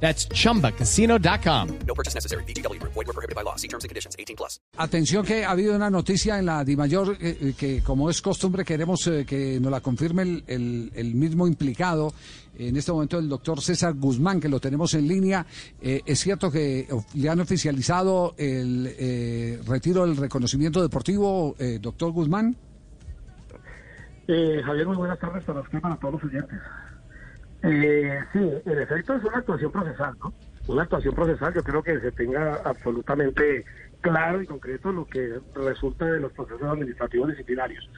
That's chumbacasino.com. No purchase necessary. BGW. Void were prohibited by law. See terms and conditions. 18 plus. Atención que ha habido una noticia en la DIMAYOR eh, eh, que como es costumbre queremos eh, que nos la confirme el, el- el mismo implicado, en este momento el doctor César Guzmán, que lo tenemos en línea. Eh, es cierto que le han oficializado el eh, retiro del reconocimiento deportivo, eh, doctor Guzmán. Eh, Javier, muy buenas tardes para usted y para todos los oyentes. Eh, sí, en efecto es una actuación procesal, ¿no? Una actuación procesal, yo creo que se tenga absolutamente claro y concreto lo que resulta de los procesos administrativos disciplinarios.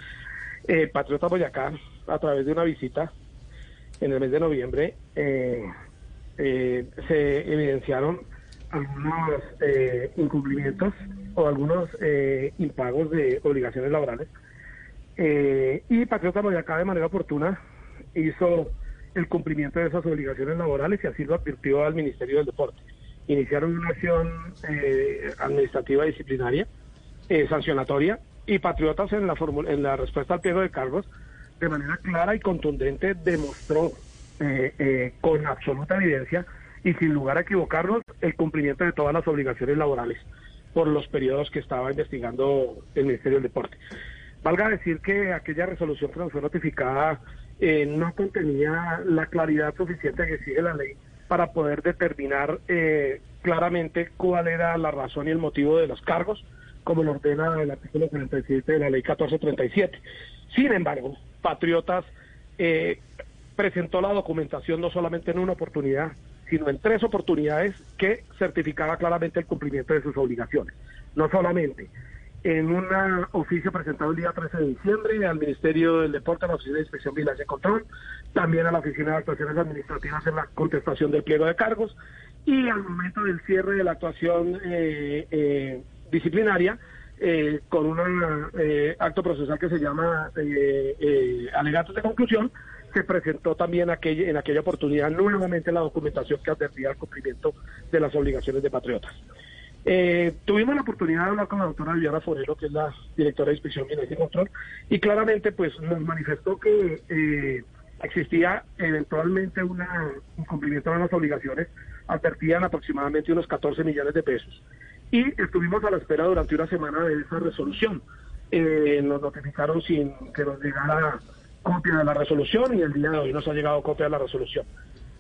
Eh, Patriota Boyacá, a través de una visita en el mes de noviembre, eh, eh, se evidenciaron algunos eh, incumplimientos o algunos eh, impagos de obligaciones laborales y Patriota Boyacá de manera oportuna hizo el cumplimiento de esas obligaciones laborales y así lo advirtió al Ministerio del Deporte. Iniciaron una acción eh, administrativa disciplinaria, eh, sancionatoria, y Patriotas en la, en la respuesta al pliego de cargos, de manera clara y contundente, demostró eh, eh, con absoluta evidencia y sin lugar a equivocarnos el cumplimiento de todas las obligaciones laborales por los periodos que estaba investigando el Ministerio del Deporte. Valga decir que aquella resolución fue notificada eh, no contenía la claridad suficiente que exige la ley para poder determinar eh, claramente cuál era la razón y el motivo de los cargos, como lo ordena el artículo 47 de la ley 1437. Sin embargo, Patriotas eh, presentó la documentación no solamente en una oportunidad, sino en tres oportunidades que certificaba claramente el cumplimiento de sus obligaciones. No solamente en un oficio presentado el día 13 de diciembre al Ministerio del Deporte, a la Oficina de Inspección Vigilancia y Control, también a la Oficina de Actuaciones Administrativas en la contestación del pliego de cargos y al momento del cierre de la actuación eh, eh, disciplinaria eh, con un eh, acto procesal que se llama eh, alegatos de conclusión, se presentó también aquella, en aquella oportunidad nuevamente la documentación que advertía el cumplimiento de las obligaciones de patriotas. Eh, tuvimos la oportunidad de hablar con la doctora Viviana Forero, que es la directora de Inspección Vigilancia y Control, y claramente pues nos manifestó que eh, existía eventualmente una, un cumplimiento de las obligaciones, advertían aproximadamente unos 14 millones de pesos. Y estuvimos a la espera durante una semana de esa resolución. Eh, nos notificaron sin que nos llegara copia de la resolución y el día de hoy nos ha llegado copia de la resolución.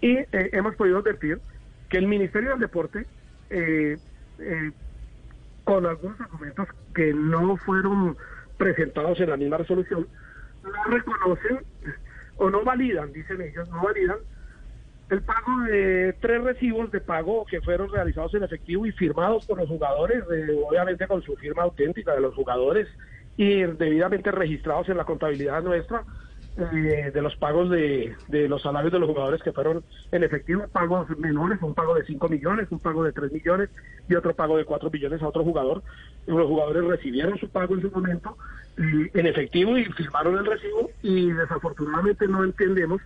Y eh, hemos podido advertir que el Ministerio del Deporte eh, eh, con algunos argumentos que no fueron presentados en la misma resolución, no reconocen o no validan, dicen ellos, no validan el pago de tres recibos de pago que fueron realizados en efectivo y firmados por los jugadores, obviamente con su firma auténtica de los jugadores y debidamente registrados en la contabilidad nuestra eh, de los pagos de, de los salarios de los jugadores que fueron en efectivo, pagos menores, un pago de 5 millones, un pago de 3 millones y otro pago de 4 millones a otro jugador. Los jugadores recibieron su pago en su momento eh, en efectivo y firmaron el recibo y desafortunadamente no entendemos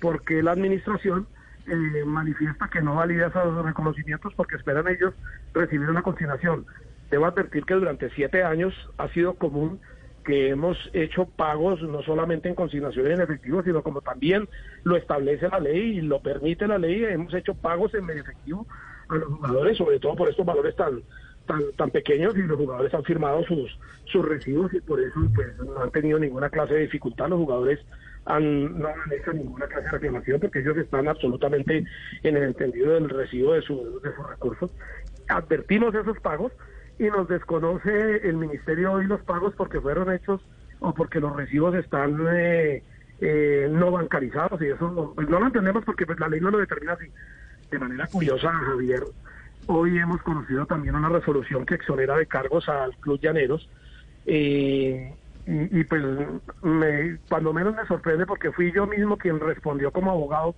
por qué la administración eh, manifiesta que no valida esos reconocimientos porque esperan ellos recibir una consignación. Debo advertir que durante siete años ha sido común que hemos hecho pagos no solamente en consignación en efectivo, sino como también lo establece la ley y lo permite la ley, hemos hecho pagos en efectivo a los jugadores, sobre todo por estos valores tan tan tan pequeños y los jugadores han firmado sus sus recibos y por eso pues no han tenido ninguna clase de dificultad los jugadores han, no han hecho ninguna clase de reclamación porque ellos están absolutamente en el entendido del recibo de, su, de sus recursos. Advertimos esos pagos y nos desconoce el ministerio hoy los pagos porque fueron hechos o porque los recibos están eh, eh, no bancarizados y eso no, pues no lo entendemos porque pues, la ley no lo determina así. De manera curiosa, Javier, hoy hemos conocido también una resolución que exonera de cargos al Club Llaneros. Eh, y, pues me, cuando menos me sorprende porque fui yo mismo quien respondió como abogado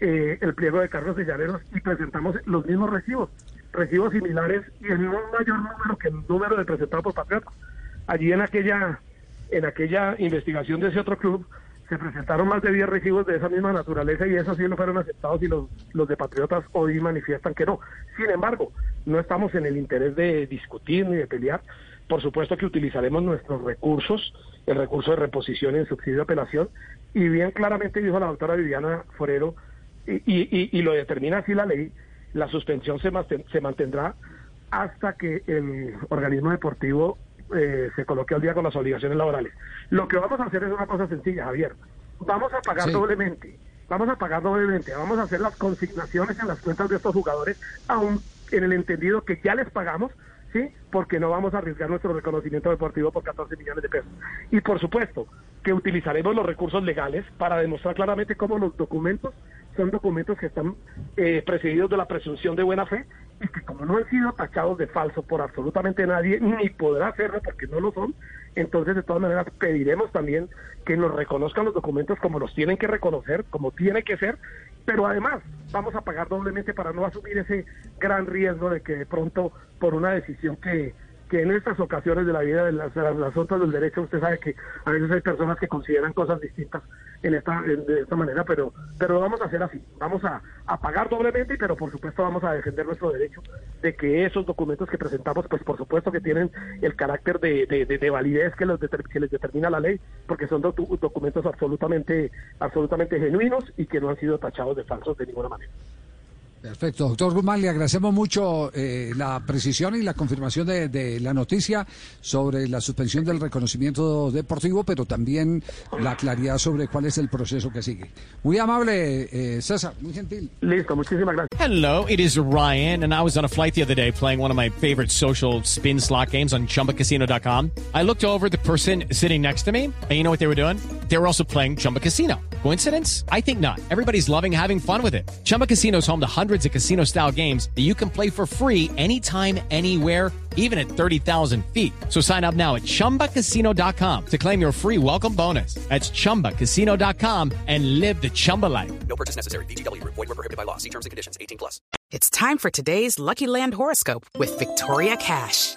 eh, el pliego de cargos de Llaneros y presentamos los mismos recibos. Recibos similares y en un mayor número que el número de presentado por Patriotas. Allí en aquella, en aquella investigación de ese otro club se presentaron más de 10 recibos de esa misma naturaleza y esos sí no fueron aceptados y los, los de Patriotas hoy manifiestan que no. Sin embargo, no estamos en el interés de discutir ni de pelear. Por supuesto que utilizaremos nuestros recursos, el recurso de reposición en subsidio de apelación, y bien claramente dijo la doctora Viviana Forero, y, y, y lo determina así la ley, la suspensión se, se mantendrá hasta que el organismo deportivo eh, se coloque al día con las obligaciones laborales. Lo que vamos a hacer es una cosa sencilla, Javier. Vamos a pagar doblemente. Vamos a pagar doblemente. Vamos a hacer las consignaciones en las cuentas de estos jugadores, aún en el entendido que ya les pagamos, ¿sí? Porque no vamos a arriesgar nuestro reconocimiento deportivo por 14 millones de pesos. Y por supuesto que utilizaremos los recursos legales para demostrar claramente cómo los documentos son documentos que están eh, precedidos de la presunción de buena fe y que como no han sido tachados de falso por absolutamente nadie, ni podrá hacerlo porque no lo son, entonces de todas maneras pediremos también que nos reconozcan los documentos como los tienen que reconocer, como tiene que ser, pero además vamos a pagar doblemente para no asumir ese gran riesgo de que de pronto por una decisión que que en estas ocasiones de la vida de las, asuntos del derecho usted sabe que a veces hay personas que consideran cosas distintas en esta de esta manera pero pero vamos a hacer así. Vamos a, pagar doblemente pero por supuesto vamos a defender nuestro derecho de que esos documentos que presentamos pues por supuesto que tienen el carácter de, de, validez que, los que les determina la ley porque son documentos absolutamente absolutamente genuinos y que no han sido tachados de falsos de ninguna manera Perfecto, doctor Guzmán, le agradecemos mucho eh, la precisión y la confirmación de, la noticia sobre la suspensión del reconocimiento deportivo, pero también la claridad sobre cuál es el proceso que sigue. Muy amable, eh, César, muy gentil. Listo, muchísimas gracias. Hello, it is Ryan, and I was on a flight the other day playing one of my favorite social spin slot games on chumbacasino.com. I looked over the person sitting next to me, and you know what they were doing? They were also playing Chumba Casino. Coincidence? I think not. Everybody's loving having fun with it. Chumba Casino is home to hundreds hundreds of casino style games that you can play for free anytime, anywhere, even at 30,000 feet. So sign up now at chumbacasino.com to claim your free welcome bonus. That's chumbacasino.com and live the Chumba life. No purchase necessary. DTW, void, were prohibited by law. See terms and conditions 18 plus. It's time for today's Lucky Land horoscope with Victoria Cash.